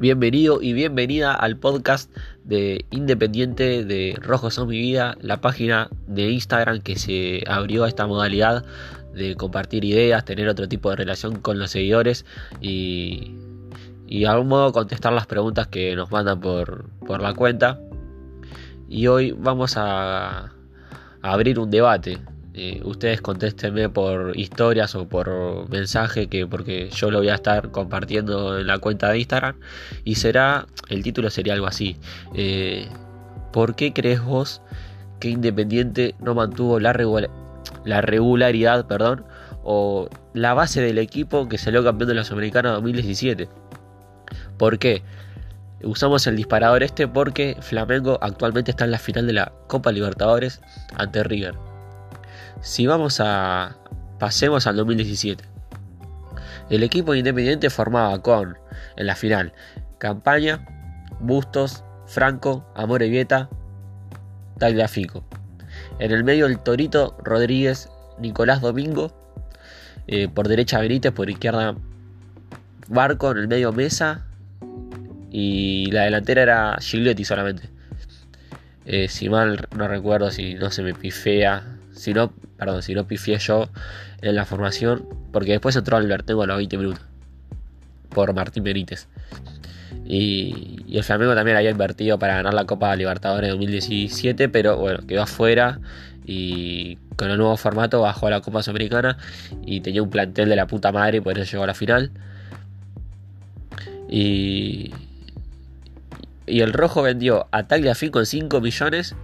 Bienvenido y bienvenida al podcast de Independiente de Rojos son mi vida, la página de Instagram que se abrió a esta modalidad de compartir ideas, tener otro tipo de relación con los seguidores y, y de algún modo contestar las preguntas que nos mandan por, la cuenta. Y hoy vamos a abrir un debate eh, ustedes contéstenme por historias o por mensaje que porque yo lo voy a estar compartiendo en la cuenta de Instagram y será el título sería algo así eh, ¿por qué crees vos que Independiente no mantuvo la, la regularidad perdón o la base del equipo que salió campeón de la Sudamericana 2017 ¿por qué? Usamos el disparador este porque Flamengo actualmente está en la final de la Copa Libertadores ante River. Si vamos a... Pasemos al 2017. El equipo independiente formaba con, en la final, Campaña, Bustos, Franco, Amore Vieta, Tagliafico. En el medio el Torito, Rodríguez, Nicolás Domingo. Eh, por derecha Benítez, por izquierda Barco, en el medio Mesa. Y la delantera era Gigliotti solamente. Eh, si mal no recuerdo, si no se me pifea, si no, perdón, si no pifié yo en la formación, porque después entró Albertengo a los 20 minutos por Martín Benítez. Y, el Flamengo también había invertido para ganar la Copa Libertadores 2017, pero bueno, quedó afuera y con el nuevo formato bajó a la Copa Sudamericana y tenía un plantel de la puta madre y por eso llegó a la final. Y, y el Rojo vendió a Tagliafico en 5 millones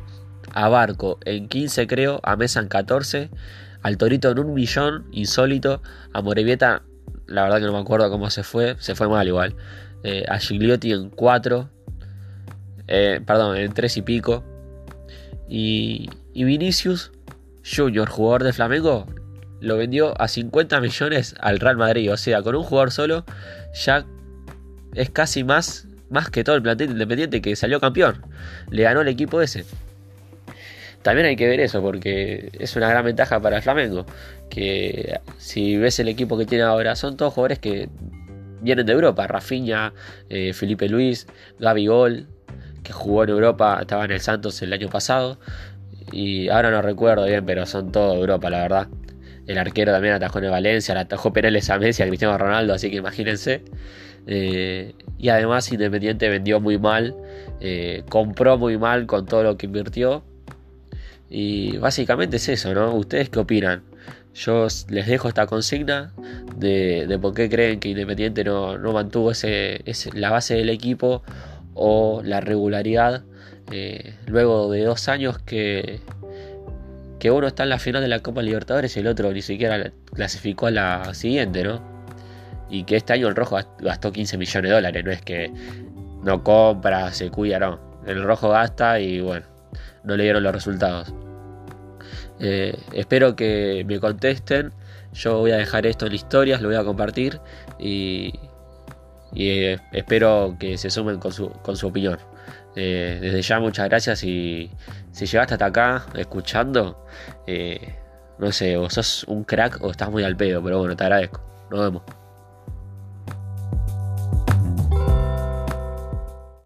a Barco en 15 creo, a Mesa en 14, al Torito en un millón, insólito, a Morevieta, la verdad que no me acuerdo cómo se fue, se fue mal igual, eh, a Gigliotti en 4, eh, perdón, en 3 y pico, y, y Vinicius Junior, jugador de Flamengo, lo vendió a 50 millones al Real Madrid, o sea, con un jugador solo ya es casi más, más que todo el plantel independiente que salió campeón, le ganó el equipo ese. También hay que ver eso porque es una gran ventaja para el Flamengo. Que si ves el equipo que tiene ahora, son todos jugadores que vienen de Europa. Rafinha, eh, Felipe Luis, Gaby Gol, que jugó en Europa, estaba en el Santos el año pasado. Y ahora no recuerdo bien, pero son todos de Europa, la verdad. El arquero también atajó en Valencia, le atajó Pereles a Messi, a Cristiano Ronaldo, así que imagínense. Eh, y además Independiente vendió muy mal, eh, compró muy mal con todo lo que invirtió y básicamente es eso, ¿no? ¿Ustedes qué opinan? Yo les dejo esta consigna de, por qué creen que Independiente no, mantuvo ese, la base del equipo o la regularidad eh, luego de dos años que, que uno está en la final de la Copa Libertadores y el otro ni siquiera clasificó a la siguiente, ¿no? Y que este año el rojo gastó 15 millones de dólares, no es que no compra, se cuida, no. El rojo gasta y bueno, no le dieron los resultados. Eh, espero que me contesten. Yo voy a dejar esto en historias, lo voy a compartir y, eh, espero que se sumen con su, opinión. Eh, desde ya muchas gracias y si llegaste hasta acá escuchando, no sé, o sos un crack o estás muy al pedo, pero bueno, te agradezco. Nos vemos.